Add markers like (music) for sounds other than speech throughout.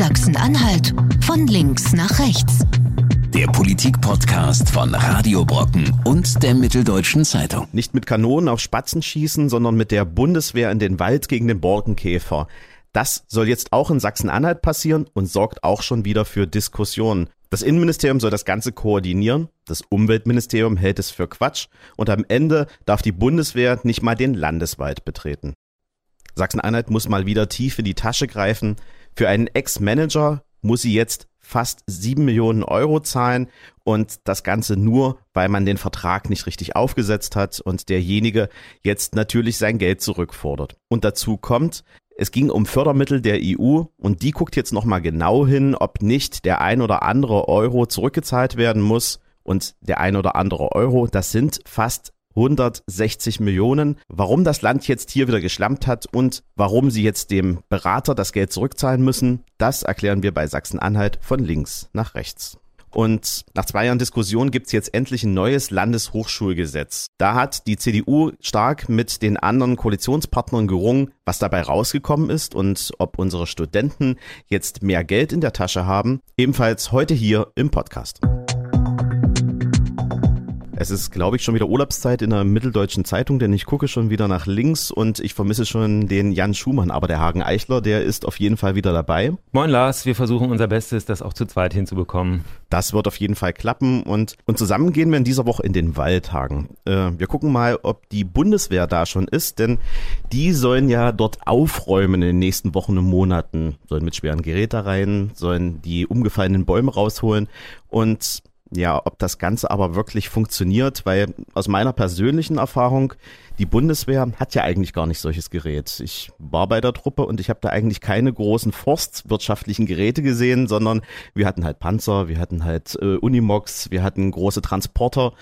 Sachsen-Anhalt von links nach rechts. Der Politik-Podcast von Radio Brocken und der Mitteldeutschen Zeitung. Nicht mit Kanonen auf Spatzen schießen, sondern mit der Bundeswehr in den Wald gegen den Borkenkäfer. Das soll jetzt auch in Sachsen-Anhalt passieren und sorgt auch schon wieder für Diskussionen. Das Innenministerium soll das Ganze koordinieren, das Umweltministerium hält es für Quatsch und am Ende darf die Bundeswehr nicht mal den Landeswald betreten. Sachsen-Anhalt muss mal wieder tief in die Tasche greifen. Für einen Ex-Manager muss sie jetzt fast sieben Millionen Euro zahlen und das Ganze nur, weil man den Vertrag nicht richtig aufgesetzt hat und derjenige jetzt natürlich sein Geld zurückfordert. Und dazu kommt, es ging um Fördermittel der EU und die guckt jetzt nochmal genau hin, ob nicht der ein oder andere Euro zurückgezahlt werden muss. Und der ein oder andere Euro, das sind fast 160 Millionen. Warum das Land jetzt hier wieder geschlampt hat und warum sie jetzt dem Berater das Geld zurückzahlen müssen, das erklären wir bei Sachsen-Anhalt von links nach rechts. Und nach zwei Jahren Diskussion gibt's jetzt endlich ein neues Landeshochschulgesetz. Da hat die CDU stark mit den anderen Koalitionspartnern gerungen, was dabei rausgekommen ist und ob unsere Studenten jetzt mehr Geld in der Tasche haben. Ebenfalls heute hier im Podcast. Es ist, glaube ich, schon wieder Urlaubszeit in der Mitteldeutschen Zeitung, denn ich gucke schon wieder nach links und ich vermisse schon den Jan Schumann. Aber der Hagen Eichler, der ist auf jeden Fall wieder dabei. Moin Lars, wir versuchen unser Bestes, das auch zu zweit hinzubekommen. Das wird auf jeden Fall klappen und, und zusammen gehen wir in dieser Woche in den Wald, Hagen. Äh, wir gucken mal, ob die Bundeswehr da schon ist, denn die sollen ja dort aufräumen in den nächsten Wochen und Monaten, sollen mit schweren Geräten rein, sollen die umgefallenen Bäume rausholen und ja, ob das Ganze aber wirklich funktioniert, weil aus meiner persönlichen Erfahrung, die Bundeswehr hat ja eigentlich gar nicht solches Gerät. Ich war bei der Truppe und ich habe da eigentlich keine großen forstwirtschaftlichen Geräte gesehen, sondern wir hatten halt Panzer, wir hatten halt äh, Unimox, wir hatten große Transporter.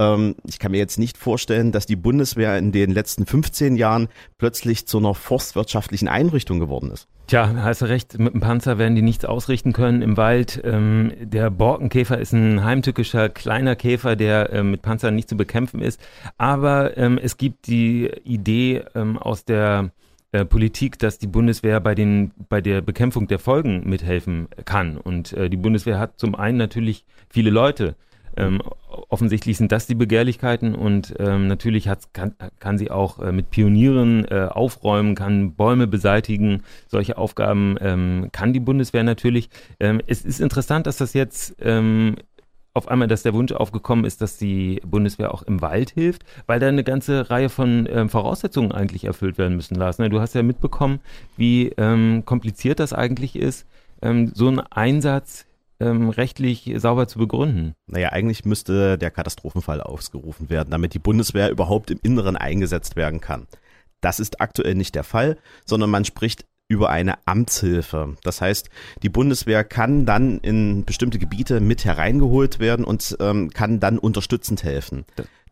Ähm, ich kann mir jetzt nicht vorstellen, dass die Bundeswehr in den letzten 15 Jahren plötzlich zu einer forstwirtschaftlichen Einrichtung geworden ist. Tja, hast du recht, mit dem Panzer werden die nichts ausrichten können im Wald. Ähm, der Borkenkäfer ist ein heimtückischer kleiner Käfer, der ähm, mit Panzern nicht zu bekämpfen ist. Aber ähm, es gibt die Idee ähm, aus der äh, Politik, dass die Bundeswehr bei, den, bei der Bekämpfung der Folgen mithelfen kann. Und äh, die Bundeswehr hat zum einen natürlich viele Leute, ähm, offensichtlich sind das die Begehrlichkeiten und ähm, natürlich kann, kann sie auch äh, mit Pionieren äh, aufräumen, kann Bäume beseitigen. Solche Aufgaben ähm, kann die Bundeswehr natürlich. Ähm, es ist interessant, dass das jetzt ähm, auf einmal, dass der Wunsch aufgekommen ist, dass die Bundeswehr auch im Wald hilft, weil da eine ganze Reihe von ähm, Voraussetzungen eigentlich erfüllt werden müssen, Lars. Ne? Du hast ja mitbekommen, wie ähm, kompliziert das eigentlich ist, ähm, so ein Einsatz ähm, rechtlich sauber zu begründen. Naja, eigentlich müsste der Katastrophenfall ausgerufen werden, damit die Bundeswehr überhaupt im Inneren eingesetzt werden kann. Das ist aktuell nicht der Fall, sondern man spricht über eine Amtshilfe. Das heißt, die Bundeswehr kann dann in bestimmte Gebiete mit hereingeholt werden und ähm, kann dann unterstützend helfen.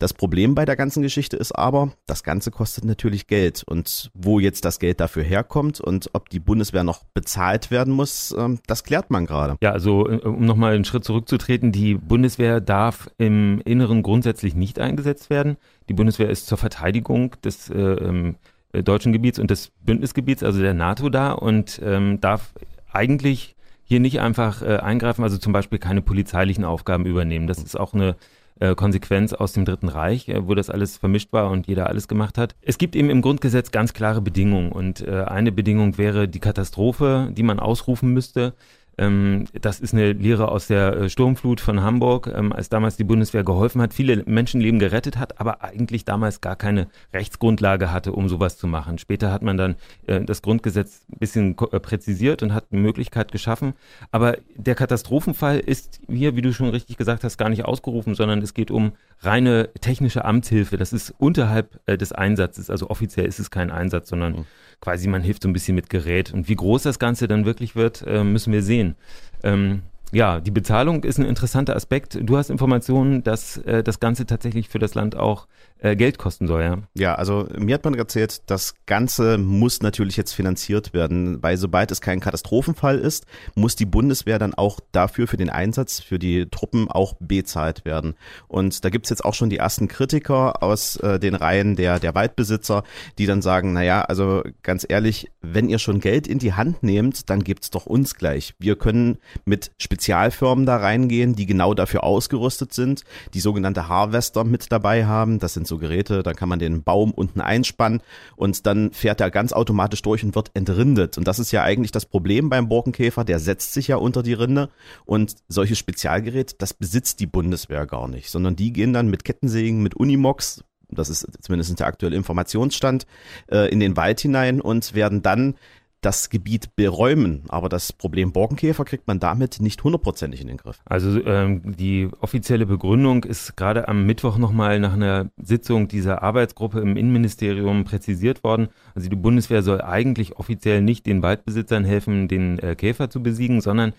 Das Problem bei der ganzen Geschichte ist aber, das Ganze kostet natürlich Geld. Und wo jetzt das Geld dafür herkommt und ob die Bundeswehr noch bezahlt werden muss, ähm, das klärt man gerade. Ja, also äh, um nochmal einen Schritt zurückzutreten, die Bundeswehr darf im Inneren grundsätzlich nicht eingesetzt werden. Die Bundeswehr ist zur Verteidigung des äh, ähm, äh, deutschen Gebiets und des Bündnisgebiets, also der NATO da und ähm, darf eigentlich hier nicht einfach äh, eingreifen, also zum Beispiel keine polizeilichen Aufgaben übernehmen. Das ist auch eine äh, Konsequenz aus dem Dritten Reich, äh, wo das alles vermischt war und jeder alles gemacht hat. Es gibt eben im Grundgesetz ganz klare Bedingungen und äh, eine Bedingung wäre die Katastrophe, die man ausrufen müsste. Ähm, das ist eine Lehre aus der äh, Sturmflut von Hamburg, ähm, als damals die Bundeswehr geholfen hat, viele Menschenleben gerettet hat, aber eigentlich damals gar keine Rechtsgrundlage hatte, um sowas zu machen. Später hat man dann äh, das Grundgesetz ein bisschen äh, präzisiert und hat eine Möglichkeit geschaffen. Aber der Katastrophenfall ist hier, wie du schon richtig gesagt hast, gar nicht ausgerufen, sondern es geht um reine technische Amtshilfe. Das ist unterhalb des Einsatzes. Also offiziell ist es kein Einsatz, sondern mhm quasi man hilft so ein bisschen mit Gerät. Und wie groß das Ganze dann wirklich wird, äh, müssen wir sehen. Ähm, Ja, die Bezahlung ist ein interessanter Aspekt. Du hast Informationen, dass äh, das Ganze tatsächlich für das Land auch äh, Geld kosten soll, ja? Ja, also mir hat man erzählt, das Ganze muss natürlich jetzt finanziert werden, weil sobald es kein Katastrophenfall ist, muss die Bundeswehr dann auch dafür für den Einsatz, für die Truppen auch bezahlt werden. Und da gibt's jetzt auch schon die ersten Kritiker aus äh, den Reihen der, der Waldbesitzer, die dann sagen, naja, also ganz ehrlich, wenn ihr schon Geld in die Hand nehmt, dann gebt's doch uns gleich. Wir können mit Spezialfirmen da reingehen, die genau dafür ausgerüstet sind, die sogenannte Harvester mit dabei haben. Das sind so Geräte, dann kann man den Baum unten einspannen und dann fährt er ganz automatisch durch und wird entrindet. Und das ist ja eigentlich das Problem beim Borkenkäfer, der setzt sich ja unter die Rinde und solches Spezialgerät, das besitzt die Bundeswehr gar nicht, sondern die gehen dann mit Kettensägen, mit Unimox, das ist zumindest der aktuelle Informationsstand, äh, in den Wald hinein und werden dann das Gebiet beräumen. Aber das Problem Borkenkäfer kriegt man damit nicht hundertprozentig in den Griff. Also ähm, die offizielle Begründung ist gerade am Mittwoch nochmal nach einer Sitzung dieser Arbeitsgruppe im Innenministerium präzisiert worden. Also die Bundeswehr soll eigentlich offiziell nicht den Waldbesitzern helfen, den äh, Käfer zu besiegen, sondern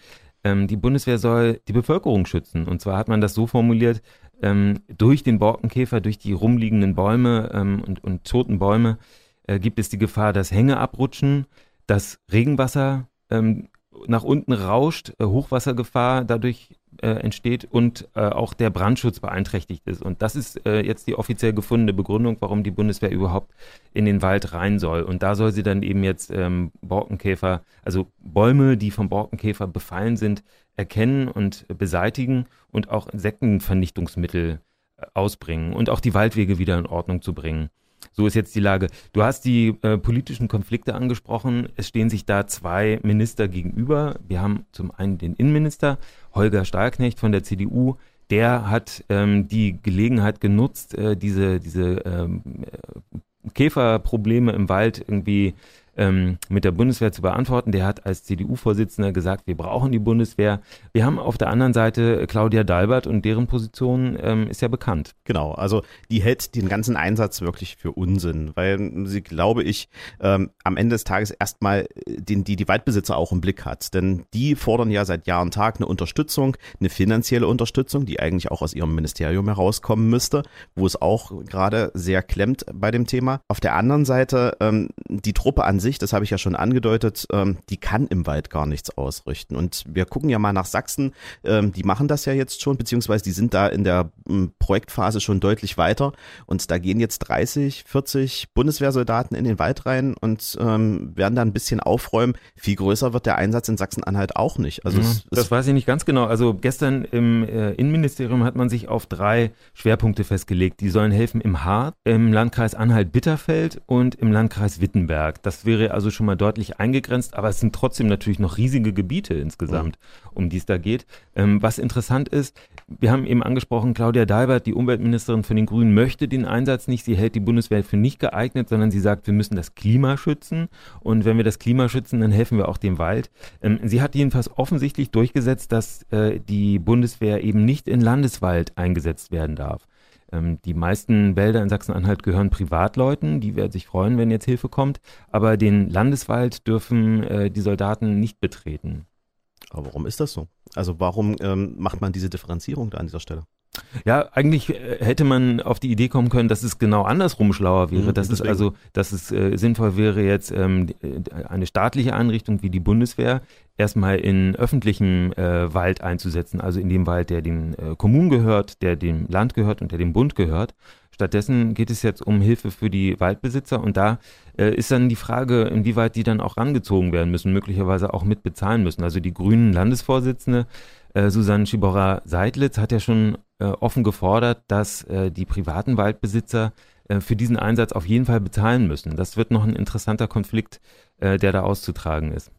ähm, die Bundeswehr soll die Bevölkerung schützen. Und zwar hat man das so formuliert, ähm, durch den Borkenkäfer, durch die rumliegenden Bäume ähm, und, und toten Bäume äh, gibt es die Gefahr, dass Hänge abrutschen, dass Regenwasser ähm, nach unten rauscht, äh, Hochwassergefahr dadurch äh, entsteht und äh, auch der Brandschutz beeinträchtigt ist. Und das ist äh, jetzt die offiziell gefundene Begründung, warum die Bundeswehr überhaupt in den Wald rein soll. Und da soll sie dann eben jetzt ähm, Borkenkäfer, also Bäume, die vom Borkenkäfer befallen sind, erkennen und beseitigen und auch Insektenvernichtungsmittel äh, ausbringen und auch die Waldwege wieder in Ordnung zu bringen. So ist jetzt die Lage. Du hast die äh, politischen Konflikte angesprochen. Es stehen sich da zwei Minister gegenüber. Wir haben zum einen den Innenminister Holger Stahlknecht von der CDU. Der hat ähm, die Gelegenheit genutzt, äh, diese, diese ähm, äh, Käferprobleme im Wald irgendwie ähm, mit der Bundeswehr zu beantworten. Der hat als CDU-Vorsitzender gesagt, wir brauchen die Bundeswehr. Wir haben auf der anderen Seite Claudia Dalbert und deren Position ähm, ist ja bekannt. Genau, also die hält den ganzen Einsatz wirklich für Unsinn, weil sie, glaube ich, ähm, am Ende des Tages erstmal den, die, die Waldbesitzer auch im Blick hat. Denn die fordern ja seit Jahr und Tag eine Unterstützung, eine finanzielle Unterstützung, die eigentlich auch aus ihrem Ministerium herauskommen müsste, wo es auch gerade sehr klemmt bei dem Thema. Auf der anderen Seite ähm, die Truppe an sich, das habe ich ja schon angedeutet, ähm, die kann im Wald gar nichts ausrichten. Und wir gucken ja mal nach Sachsen, ähm, die machen das ja jetzt schon, beziehungsweise die sind da in der ähm, Projektphase schon deutlich weiter. Und da gehen jetzt 30, 40 Bundeswehrsoldaten in den Wald rein und ähm, werden da ein bisschen aufräumen. Viel größer wird der Einsatz in Sachsen-Anhalt auch nicht. Also ja, es, das weiß ich nicht ganz genau. Also gestern im äh, Innenministerium hat man sich auf drei Schwerpunkte festgelegt. Die sollen helfen im Hart, im Landkreis Anhalt-Bitterfeld und im Landkreis Wittenberg. Das wäre also schon mal deutlich eingegrenzt, aber es sind trotzdem natürlich noch riesige Gebiete insgesamt, um die es da geht. Ähm, was interessant ist, wir haben eben angesprochen, Claudia Dalbert, die Umweltministerin von den Grünen, möchte den Einsatz nicht. Sie hält die Bundeswehr für nicht geeignet, sondern sie sagt, wir müssen das Klima schützen. Und wenn wir das Klima schützen, dann helfen wir auch dem Wald. Ähm, sie hat jedenfalls offensichtlich durchgesetzt, dass äh, die Bundeswehr eben nicht in Landeswald eingesetzt werden darf. Ähm, die meisten Wälder in Sachsen-Anhalt gehören Privatleuten, die werden sich freuen, wenn jetzt Hilfe kommt, aber den Landeswald dürfen äh, die Soldaten nicht betreten. Aber warum ist das so? Also warum ähm, macht man diese Differenzierung da an dieser Stelle? Ja, eigentlich äh, hätte man auf die Idee kommen können, dass es genau andersrum schlauer wäre. Mhm, dass deswegen. es also, dass es äh, sinnvoll wäre, jetzt ähm, äh, eine staatliche Einrichtung wie die Bundeswehr erstmal in öffentlichem äh, Wald einzusetzen, also in dem Wald, der den äh, Kommunen gehört, der dem Land gehört und der dem Bund gehört. Stattdessen geht es jetzt um Hilfe für die Waldbesitzer und da äh, ist dann die Frage, inwieweit die dann auch rangezogen werden müssen, möglicherweise auch mitbezahlen müssen. Also die grünen Landesvorsitzende äh, Susanne Schibora-Seidlitz hat ja schon äh, offen gefordert, dass äh, die privaten Waldbesitzer äh, für diesen Einsatz auf jeden Fall bezahlen müssen. Das wird noch ein interessanter Konflikt, äh, der da auszutragen ist.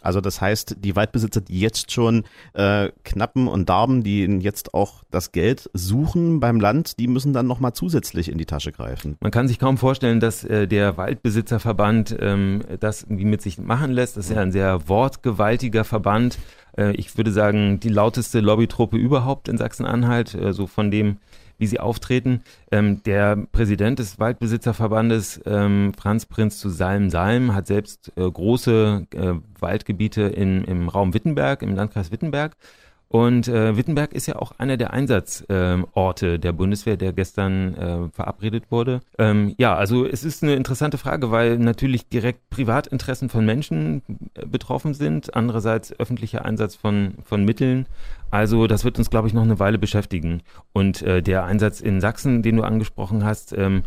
Also das heißt, die Waldbesitzer, die jetzt schon äh, knappen und darben, die jetzt auch das Geld suchen beim Land, die müssen dann nochmal zusätzlich in die Tasche greifen. Man kann sich kaum vorstellen, dass äh, der Waldbesitzerverband ähm, das irgendwie mit sich machen lässt. Das ist ja ein sehr wortgewaltiger Verband. Äh, ich würde sagen, die lauteste Lobbytruppe überhaupt in Sachsen-Anhalt, äh, so von dem wie sie auftreten. Ähm, der Präsident des Waldbesitzerverbandes, ähm, Franz Prinz zu Salm-Salm, hat selbst äh, große äh, Waldgebiete in, im Raum Wittenberg, im Landkreis Wittenberg. Und äh, Wittenberg ist ja auch einer der Einsatzorte äh, der Bundeswehr, der gestern äh, verabredet wurde. Ähm, ja, also es ist eine interessante Frage, weil natürlich direkt Privatinteressen von Menschen äh, betroffen sind, andererseits öffentlicher Einsatz von, von Mitteln. Also das wird uns, glaube ich, noch eine Weile beschäftigen. Und äh, der Einsatz in Sachsen, den du angesprochen hast, ähm,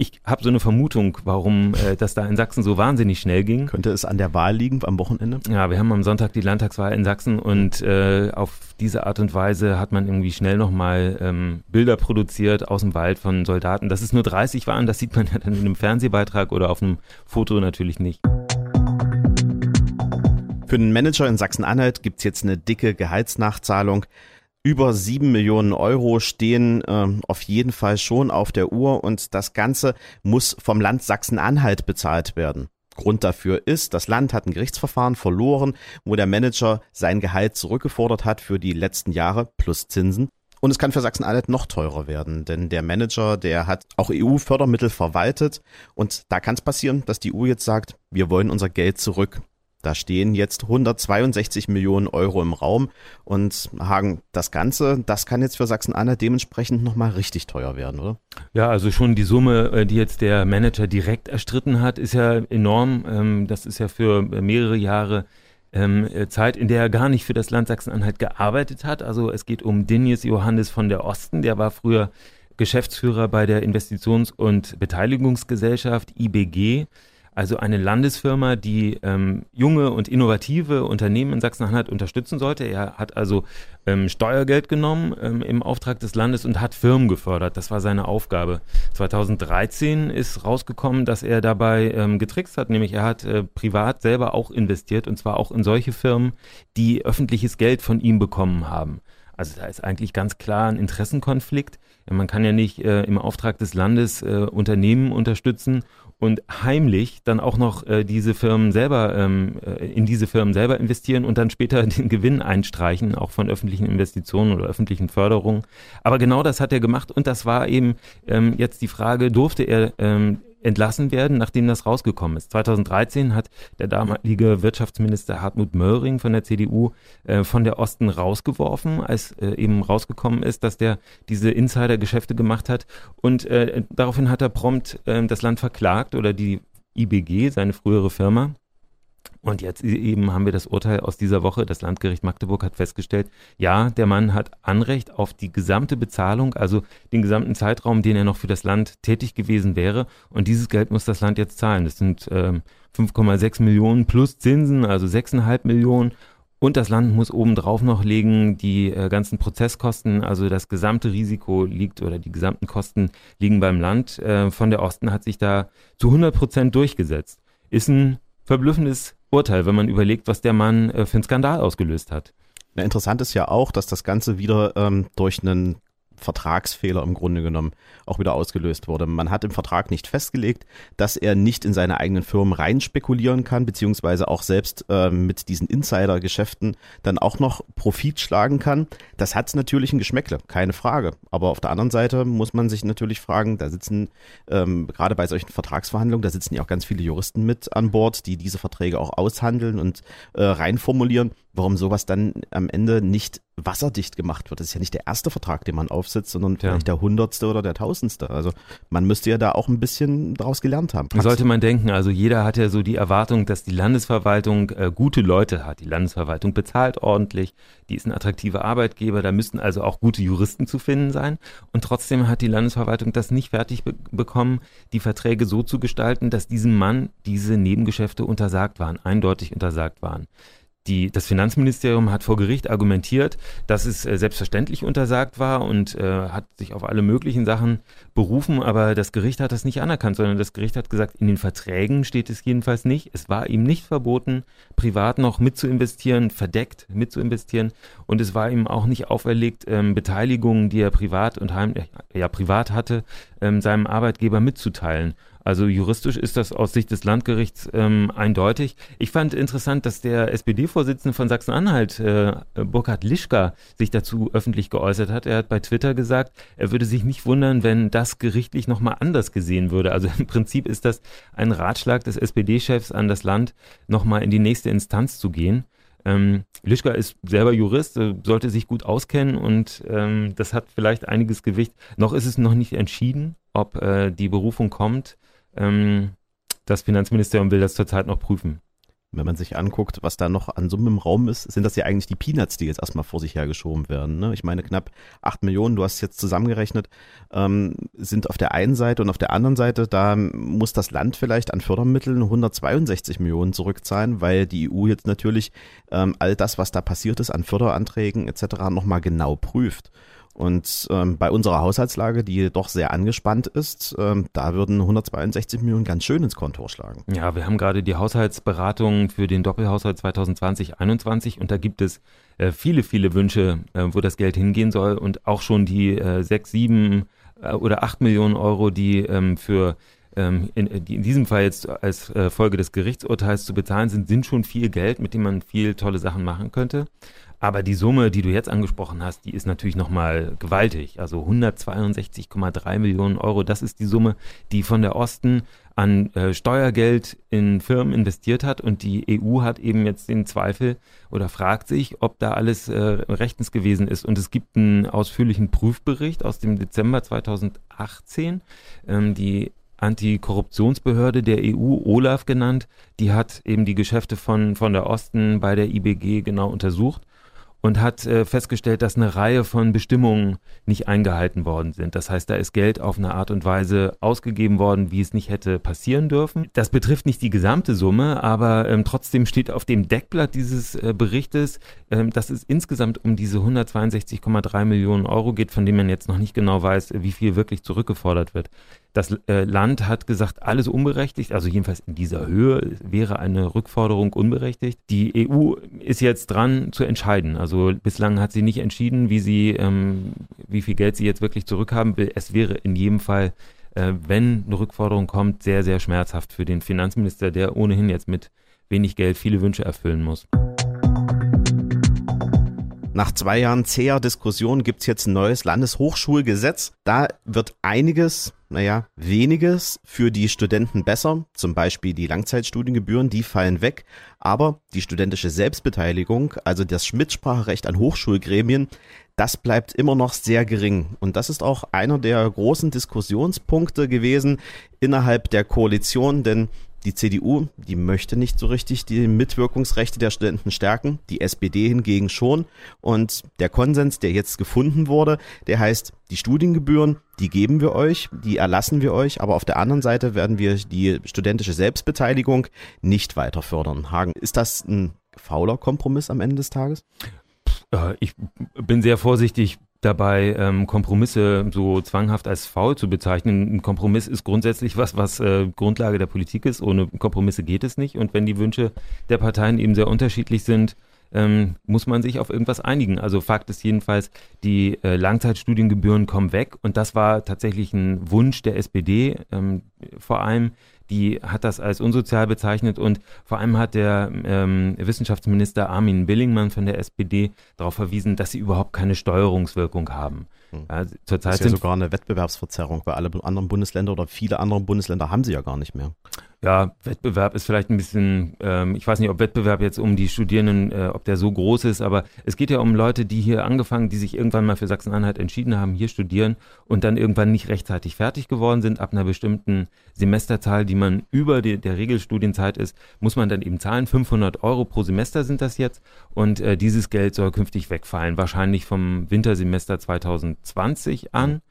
ich habe so eine Vermutung, warum äh, das da in Sachsen so wahnsinnig schnell ging. Könnte es an der Wahl liegen am Wochenende? Ja, wir haben am Sonntag die Landtagswahl in Sachsen und äh, auf diese Art und Weise hat man irgendwie schnell nochmal ähm, Bilder produziert aus dem Wald von Soldaten. Dass es nur 30 waren, das sieht man ja dann in einem Fernsehbeitrag oder auf einem Foto natürlich nicht. Für den Manager in Sachsen-Anhalt gibt's jetzt eine dicke Gehaltsnachzahlung. Über sieben Millionen Euro stehen äh, auf jeden Fall schon auf der Uhr und das Ganze muss vom Land Sachsen-Anhalt bezahlt werden. Grund dafür ist, das Land hat ein Gerichtsverfahren verloren, wo der Manager sein Gehalt zurückgefordert hat für die letzten Jahre plus Zinsen. Und es kann für Sachsen-Anhalt noch teurer werden, denn der Manager, der hat auch EU-Fördermittel verwaltet und da kann es passieren, dass die EU jetzt sagt, wir wollen unser Geld zurück. Da stehen jetzt 162 Millionen Euro im Raum und Hagen, das Ganze, das kann jetzt für Sachsen-Anhalt dementsprechend nochmal richtig teuer werden, oder? Ja, also schon die Summe, äh, die jetzt der Manager direkt erstritten hat, ist ja enorm. Ähm, das ist ja für mehrere Jahre ähm, Zeit, in der er gar nicht für das Land Sachsen-Anhalt gearbeitet hat. Also es geht um Dinjes Johannes von der Osten, der war früher Geschäftsführer bei der Investitions- und Beteiligungsgesellschaft IBG also eine Landesfirma, die ähm, junge und innovative Unternehmen in Sachsen-Anhalt unterstützen sollte. Er hat also ähm, Steuergeld genommen ähm, im Auftrag des Landes und hat Firmen gefördert. Das war seine Aufgabe. 2013 ist rausgekommen, dass er dabei ähm, getrickst hat, nämlich er hat äh, privat selber auch investiert und zwar auch in solche Firmen, die öffentliches Geld von ihm bekommen haben. Also da ist eigentlich ganz klar ein Interessenkonflikt. Ja, man kann ja nicht äh, im Auftrag des Landes äh, Unternehmen unterstützen und heimlich dann auch noch äh, diese Firmen selber ähm, äh, in diese Firmen selber investieren und dann später (laughs) den Gewinn einstreichen, auch von öffentlichen Investitionen oder öffentlichen Förderungen. Aber genau das hat er gemacht und das war eben ähm, jetzt die Frage, durfte er ähm, entlassen werden, nachdem das rausgekommen ist. 2013 hat der damalige Wirtschaftsminister Hartmut Möhring von der CDU äh, von der Osten rausgeworfen, als äh, eben rausgekommen ist, dass der diese Insider-Geschäfte gemacht hat. Und äh, daraufhin hat er prompt äh, das Land verklagt oder die IBG, seine frühere Firma, und jetzt eben haben wir das Urteil aus dieser Woche. Das Landgericht Magdeburg hat festgestellt, ja, der Mann hat Anrecht auf die gesamte Bezahlung, also den gesamten Zeitraum, den er noch für das Land tätig gewesen wäre. Und dieses Geld muss das Land jetzt zahlen. Das sind ähm, 5,6 Millionen plus Zinsen, also 6,5 Millionen. Und das Land muss obendrauf noch legen die äh, ganzen Prozesskosten, also das gesamte Risiko liegt oder die gesamten Kosten liegen beim Land. Äh, von der Osten hat sich da zu 100 Prozent durchgesetzt. Ist ein verblüffendes Urteil, wenn man überlegt, was der Mann äh, für einen Skandal ausgelöst hat. Interessant ist ja auch, dass das Ganze wieder ähm, durch einen Vertragsfehler im Grunde genommen auch wieder ausgelöst wurde. Man hat im Vertrag nicht festgelegt, dass er nicht in seine eigenen Firmen rein spekulieren kann, beziehungsweise auch selbst äh, mit diesen Insider-Geschäften dann auch noch Profit schlagen kann. Das hat natürlich ein Geschmäckle, keine Frage. Aber auf der anderen Seite muss man sich natürlich fragen, da sitzen ähm, gerade bei solchen Vertragsverhandlungen, da sitzen ja auch ganz viele Juristen mit an Bord, die diese Verträge auch aushandeln und äh, reinformulieren warum sowas dann am Ende nicht wasserdicht gemacht wird. Das ist ja nicht der erste Vertrag, den man aufsetzt, sondern ja. vielleicht der hundertste oder der tausendste. Also man müsste ja da auch ein bisschen daraus gelernt haben. Praxis. Sollte man denken, also jeder hat ja so die Erwartung, dass die Landesverwaltung äh, gute Leute hat. Die Landesverwaltung bezahlt ordentlich, die ist ein attraktiver Arbeitgeber, da müssten also auch gute Juristen zu finden sein. Und trotzdem hat die Landesverwaltung das nicht fertig be bekommen, die Verträge so zu gestalten, dass diesem Mann diese Nebengeschäfte untersagt waren, eindeutig untersagt waren. Die, das Finanzministerium hat vor Gericht argumentiert, dass es äh, selbstverständlich untersagt war und äh, hat sich auf alle möglichen Sachen berufen, aber das Gericht hat das nicht anerkannt, sondern das Gericht hat gesagt, in den Verträgen steht es jedenfalls nicht. Es war ihm nicht verboten, privat noch mitzuinvestieren, verdeckt mitzuinvestieren und es war ihm auch nicht auferlegt, ähm, Beteiligungen, die er privat und heim, ja, privat hatte, ähm, seinem Arbeitgeber mitzuteilen. Also juristisch ist das aus Sicht des Landgerichts ähm, eindeutig. Ich fand interessant, dass der SPD-Vorsitzende von Sachsen-Anhalt, äh, Burkhard Lischka, sich dazu öffentlich geäußert hat. Er hat bei Twitter gesagt, er würde sich nicht wundern, wenn das gerichtlich nochmal anders gesehen würde. Also (laughs) im Prinzip ist das ein Ratschlag des SPD-Chefs an das Land, nochmal in die nächste Instanz zu gehen. Ähm, Lischka ist selber Jurist, äh, sollte sich gut auskennen und ähm, das hat vielleicht einiges Gewicht. Noch ist es noch nicht entschieden, ob äh, die Berufung kommt. Ähm, das Finanzministerium will das zurzeit noch prüfen. Wenn man sich anguckt, was da noch an Summen im Raum ist, sind das ja eigentlich die Peanuts, die jetzt erstmal vor sich hergeschoben werden. Ne? Ich meine, knapp acht Millionen, du hast es jetzt zusammengerechnet, ähm, sind auf der einen Seite und auf der anderen Seite, da muss das Land vielleicht an Fördermitteln 162 Millionen zurückzahlen, weil die EU jetzt natürlich ähm, all das, was da passiert ist an Förderanträgen etc. nochmal genau prüft. Und ähm, bei unserer Haushaltslage, die doch sehr angespannt ist, ähm, da würden 162 Millionen ganz schön ins Kontor schlagen. Ja, wir haben gerade die Haushaltsberatung für den Doppelhaushalt 2020-21 und da gibt es äh, viele, viele Wünsche, äh, wo das Geld hingehen soll und auch schon die äh, 6, 7 äh, oder 8 Millionen Euro, die ähm, für ähm, in, die in diesem Fall jetzt als äh, Folge des Gerichtsurteils zu bezahlen sind, sind schon viel Geld, mit dem man viel tolle Sachen machen könnte. Aber die Summe, die du jetzt angesprochen hast, die ist natürlich nochmal gewaltig. Also 162,3 Millionen Euro, das ist die Summe, die von der Osten an äh, Steuergeld in Firmen investiert hat. Und die EU hat eben jetzt den Zweifel oder fragt sich, ob da alles äh, rechtens gewesen ist. Und es gibt einen ausführlichen Prüfbericht aus dem Dezember 2018. Ähm, die Antikorruptionsbehörde der EU, OLAF genannt, die hat eben die Geschäfte von, von der Osten bei der IBG genau untersucht und hat äh, festgestellt, dass eine Reihe von Bestimmungen nicht eingehalten worden sind. Das heißt, da ist Geld auf eine Art und Weise ausgegeben worden, wie es nicht hätte passieren dürfen. Das betrifft nicht die gesamte Summe, aber ähm, trotzdem steht auf dem Deckblatt dieses äh, Berichtes, ähm, dass es insgesamt um diese 162,3 Millionen Euro geht, von denen man jetzt noch nicht genau weiß, wie viel wirklich zurückgefordert wird. Das äh, Land hat gesagt, alles unberechtigt, also jedenfalls in dieser Höhe wäre eine Rückforderung unberechtigt. Die EU ist jetzt dran zu entscheiden. Also bislang hat sie nicht entschieden, wie sie, ähm, wie viel Geld sie jetzt wirklich zurückhaben will. Es wäre in jedem Fall, äh, wenn eine Rückforderung kommt, sehr, sehr schmerzhaft für den Finanzminister, der ohnehin jetzt mit wenig Geld viele Wünsche erfüllen muss. Nach zwei Jahren zäher Diskussion gibt's jetzt ein neues Landeshochschulgesetz. Da wird einiges, naja, weniges für die Studenten besser. Zum Beispiel die Langzeitstudiengebühren, die fallen weg. Aber die studentische Selbstbeteiligung, also das Mitspracherecht an Hochschulgremien, das bleibt immer noch sehr gering. Und das ist auch einer der großen Diskussionspunkte gewesen innerhalb der Koalition, denn die CDU, die möchte nicht so richtig die Mitwirkungsrechte der Studenten stärken, die SPD hingegen schon. Und der Konsens, der jetzt gefunden wurde, der heißt, die Studiengebühren, die geben wir euch, die erlassen wir euch, aber auf der anderen Seite werden wir die studentische Selbstbeteiligung nicht weiter fördern. Hagen, ist das ein fauler Kompromiss am Ende des Tages? Ich bin sehr vorsichtig dabei, ähm, Kompromisse so zwanghaft als faul zu bezeichnen. Ein Kompromiss ist grundsätzlich was, was äh, Grundlage der Politik ist. Ohne Kompromisse geht es nicht. Und wenn die Wünsche der Parteien eben sehr unterschiedlich sind, ähm, muss man sich auf irgendwas einigen. Also Fakt ist jedenfalls, die äh, Langzeitstudiengebühren kommen weg und das war tatsächlich ein Wunsch der SPD ähm, vor allem. Die hat das als unsozial bezeichnet und vor allem hat der ähm, Wissenschaftsminister Armin Billingmann von der SPD darauf verwiesen, dass sie überhaupt keine Steuerungswirkung haben. Hm. Ja, zurzeit das ist ja sogar eine Wettbewerbsverzerrung, weil alle anderen Bundesländer oder viele andere Bundesländer haben sie ja gar nicht mehr. Ja, Wettbewerb ist vielleicht ein bisschen, ähm, ich weiß nicht, ob Wettbewerb jetzt um die Studierenden, äh, ob der so groß ist, aber es geht ja um Leute, die hier angefangen, die sich irgendwann mal für Sachsen-Anhalt entschieden haben, hier studieren und dann irgendwann nicht rechtzeitig fertig geworden sind. Ab einer bestimmten Semesterzahl, die man über die, der Regelstudienzeit ist, muss man dann eben zahlen. 500 Euro pro Semester sind das jetzt und äh, dieses Geld soll künftig wegfallen, wahrscheinlich vom Wintersemester 2020 an.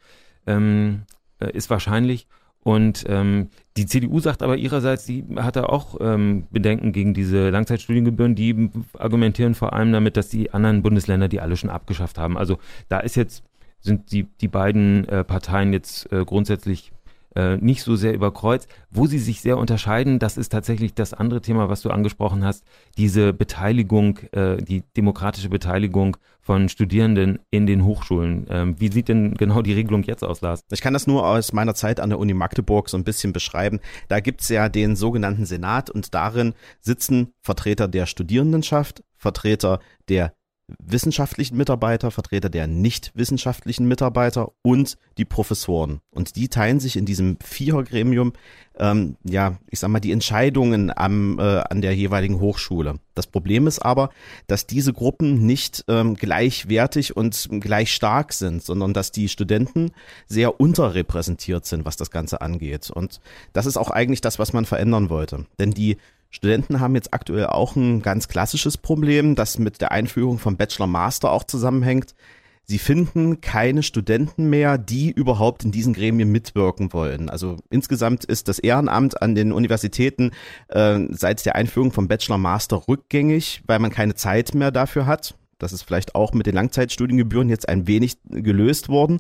Ähm, äh, ist wahrscheinlich. Und ähm, die CDU sagt aber ihrerseits, sie hatte auch ähm, Bedenken gegen diese Langzeitstudiengebühren. Die argumentieren vor allem damit, dass die anderen Bundesländer die alle schon abgeschafft haben. Also da ist jetzt sind die, die beiden äh, Parteien jetzt äh, grundsätzlich äh, nicht so sehr überkreuzt. Wo sie sich sehr unterscheiden, das ist tatsächlich das andere Thema, was du angesprochen hast, diese Beteiligung, äh, die demokratische Beteiligung von Studierenden in den Hochschulen. Ähm, wie sieht denn genau die Regelung jetzt aus, Lars? Ich kann das nur aus meiner Zeit an der Uni Magdeburg so ein bisschen beschreiben. Da gibt's ja den sogenannten Senat und darin sitzen Vertreter der Studierendenschaft, Vertreter der wissenschaftlichen Mitarbeiter, Vertreter der nicht wissenschaftlichen Mitarbeiter und die Professoren. Und die teilen sich in diesem Vierergremium, ähm, ja, ich sag mal, die Entscheidungen am, äh, an der jeweiligen Hochschule. Das Problem ist aber, dass diese Gruppen nicht ähm, gleichwertig und gleich stark sind, sondern dass die Studenten sehr unterrepräsentiert sind, was das Ganze angeht. Und das ist auch eigentlich das, was man verändern wollte. Denn die Studenten haben jetzt aktuell auch ein ganz klassisches Problem, das mit der Einführung vom Bachelor Master auch zusammenhängt. Sie finden keine Studenten mehr, die überhaupt in diesen Gremien mitwirken wollen. Also insgesamt ist das Ehrenamt an den Universitäten äh, seit der Einführung vom Bachelor Master rückgängig, weil man keine Zeit mehr dafür hat. Das ist vielleicht auch mit den Langzeitstudiengebühren jetzt ein wenig gelöst worden.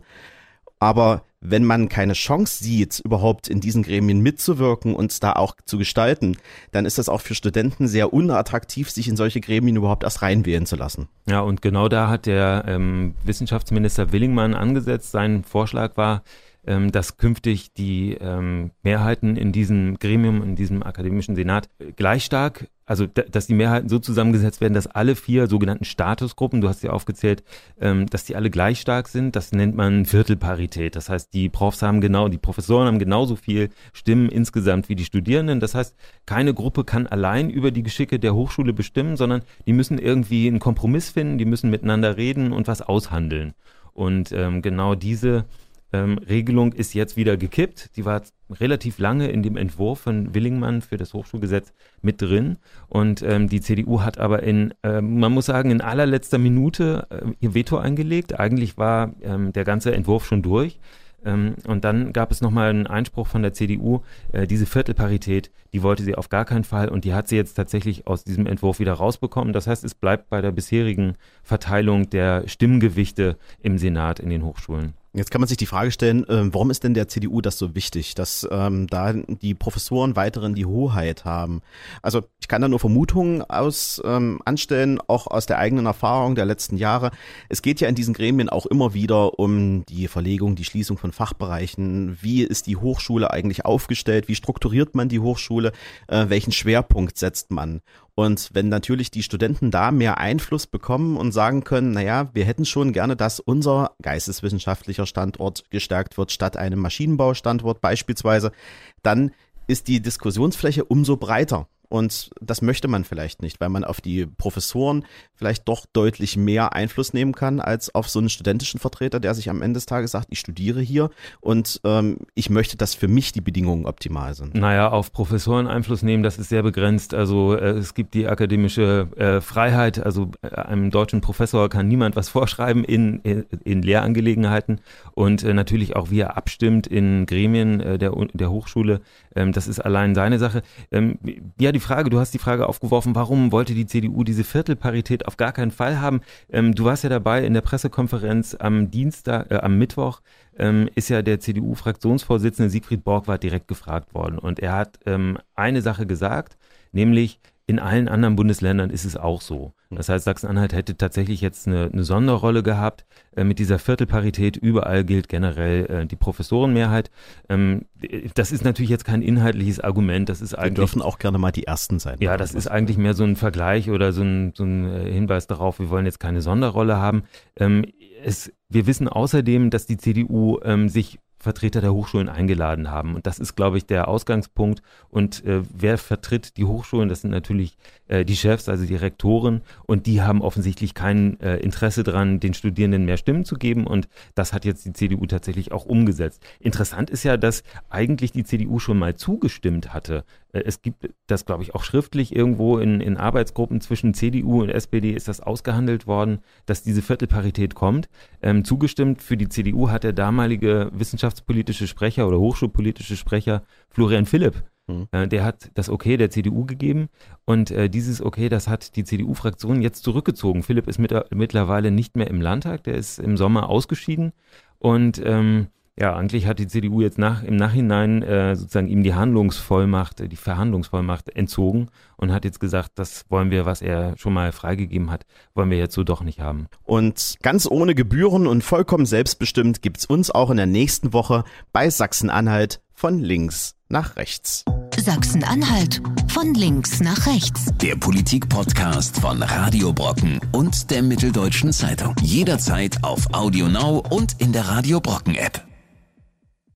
Aber wenn man keine Chance sieht, überhaupt in diesen Gremien mitzuwirken und da auch zu gestalten, dann ist das auch für Studenten sehr unattraktiv, sich in solche Gremien überhaupt erst reinwählen zu lassen. Ja, und genau da hat der ähm, Wissenschaftsminister Willingmann angesetzt. Sein Vorschlag war, ähm, dass künftig die ähm, Mehrheiten in diesem Gremium, in diesem akademischen Senat äh, gleich stark, also dass die Mehrheiten so zusammengesetzt werden, dass alle vier sogenannten Statusgruppen, du hast ja aufgezählt, ähm, dass die alle gleich stark sind. Das nennt man Viertelparität. Das heißt, die Profs haben genau, die Professoren haben genauso viel Stimmen insgesamt wie die Studierenden. Das heißt, keine Gruppe kann allein über die Geschicke der Hochschule bestimmen, sondern die müssen irgendwie einen Kompromiss finden, die müssen miteinander reden und was aushandeln. Und ähm, genau diese ähm, Regelung ist jetzt wieder gekippt. Die war relativ lange in dem Entwurf von Willingmann für das Hochschulgesetz mit drin. Und ähm, die CDU hat aber in, äh, man muss sagen, in allerletzter Minute äh, ihr Veto eingelegt. Eigentlich war ähm, der ganze Entwurf schon durch. Ähm, und dann gab es nochmal einen Einspruch von der CDU, äh, diese Viertelparität, die wollte sie auf gar keinen Fall und die hat sie jetzt tatsächlich aus diesem Entwurf wieder rausbekommen. Das heißt, es bleibt bei der bisherigen Verteilung der Stimmgewichte im Senat in den Hochschulen. Jetzt kann man sich die Frage stellen, äh, warum ist denn der CDU das so wichtig, dass ähm, da die Professoren weiterhin die Hoheit haben? Also ich kann da nur Vermutungen aus ähm, anstellen, auch aus der eigenen Erfahrung der letzten Jahre. Es geht ja in diesen Gremien auch immer wieder um die Verlegung, die Schließung von Fachbereichen. Wie ist die Hochschule eigentlich aufgestellt? Wie strukturiert man die Hochschule? Äh, welchen Schwerpunkt setzt man? Und wenn natürlich die Studenten da mehr Einfluss bekommen und sagen können, naja, wir hätten schon gerne, dass unser geisteswissenschaftlicher Standort gestärkt wird statt einem Maschinenbaustandort beispielsweise, dann ist die Diskussionsfläche umso breiter. Und das möchte man vielleicht nicht, weil man auf die Professoren vielleicht doch deutlich mehr Einfluss nehmen kann als auf so einen studentischen Vertreter, der sich am Ende des Tages sagt, ich studiere hier und ähm, ich möchte, dass für mich die Bedingungen optimal sind. Naja, auf Professoren Einfluss nehmen, das ist sehr begrenzt. Also äh, es gibt die akademische äh, Freiheit, also äh, einem deutschen Professor kann niemand was (laughs) vorschreiben in, in, in Lehrangelegenheiten und äh, natürlich auch wie er abstimmt in Gremien äh, der, der Hochschule, ähm, das ist allein seine Sache. Ähm, ja, die Frage, du hast die Frage aufgeworfen, warum wollte die CDU diese Viertelparität auf gar keinen Fall haben? Ähm, du warst ja dabei in der Pressekonferenz am Dienstag, äh, am Mittwoch ähm, ist ja der CDU-Fraktionsvorsitzende Siegfried Borgward direkt gefragt worden und er hat ähm, eine Sache gesagt, nämlich in allen anderen Bundesländern ist es auch so. Das heißt, Sachsen-Anhalt hätte tatsächlich jetzt eine, eine Sonderrolle gehabt äh, mit dieser Viertelparität. Überall gilt generell äh, die Professorenmehrheit. Ähm, das ist natürlich jetzt kein inhaltliches Argument. Das ist eigentlich. Wir dürfen auch gerne mal die Ersten sein. Ja, das ist eigentlich mehr so ein Vergleich oder so ein, so ein äh, Hinweis darauf, wir wollen jetzt keine Sonderrolle haben. Ähm, es, wir wissen außerdem, dass die CDU ähm, sich Vertreter der Hochschulen eingeladen haben. Und das ist, glaube ich, der Ausgangspunkt. Und äh, wer vertritt die Hochschulen? Das sind natürlich äh, die Chefs, also die Rektoren. Und die haben offensichtlich kein äh, Interesse daran, den Studierenden mehr Stimmen zu geben. Und das hat jetzt die CDU tatsächlich auch umgesetzt. Interessant ist ja, dass eigentlich die CDU schon mal zugestimmt hatte. Äh, es gibt das, glaube ich, auch schriftlich irgendwo in, in Arbeitsgruppen zwischen CDU und SPD ist das ausgehandelt worden, dass diese Viertelparität kommt. Ähm, zugestimmt für die CDU hat der damalige wissenschaftspolitische Sprecher oder hochschulpolitische Sprecher Florian Philipp Mhm. Äh, der hat das Okay der CDU gegeben und äh, dieses Okay, das hat die CDU-Fraktion jetzt zurückgezogen. Philipp ist mit, mittlerweile nicht mehr im Landtag, der ist im Sommer ausgeschieden und ähm, ja, eigentlich hat die CDU jetzt nach, im Nachhinein äh, sozusagen ihm die Handlungsvollmacht, die Verhandlungsvollmacht entzogen und hat jetzt gesagt, das wollen wir, was er schon mal freigegeben hat, wollen wir jetzt so doch nicht haben. Und ganz ohne Gebühren und vollkommen selbstbestimmt gibt's uns auch in der nächsten Woche bei Sachsen-Anhalt von links nach rechts. Sachsen-Anhalt Von links nach rechts. Der Politik-Podcast von Radio Brocken und der Mitteldeutschen Zeitung. Jederzeit auf Audio Now und in der Radio Brocken App.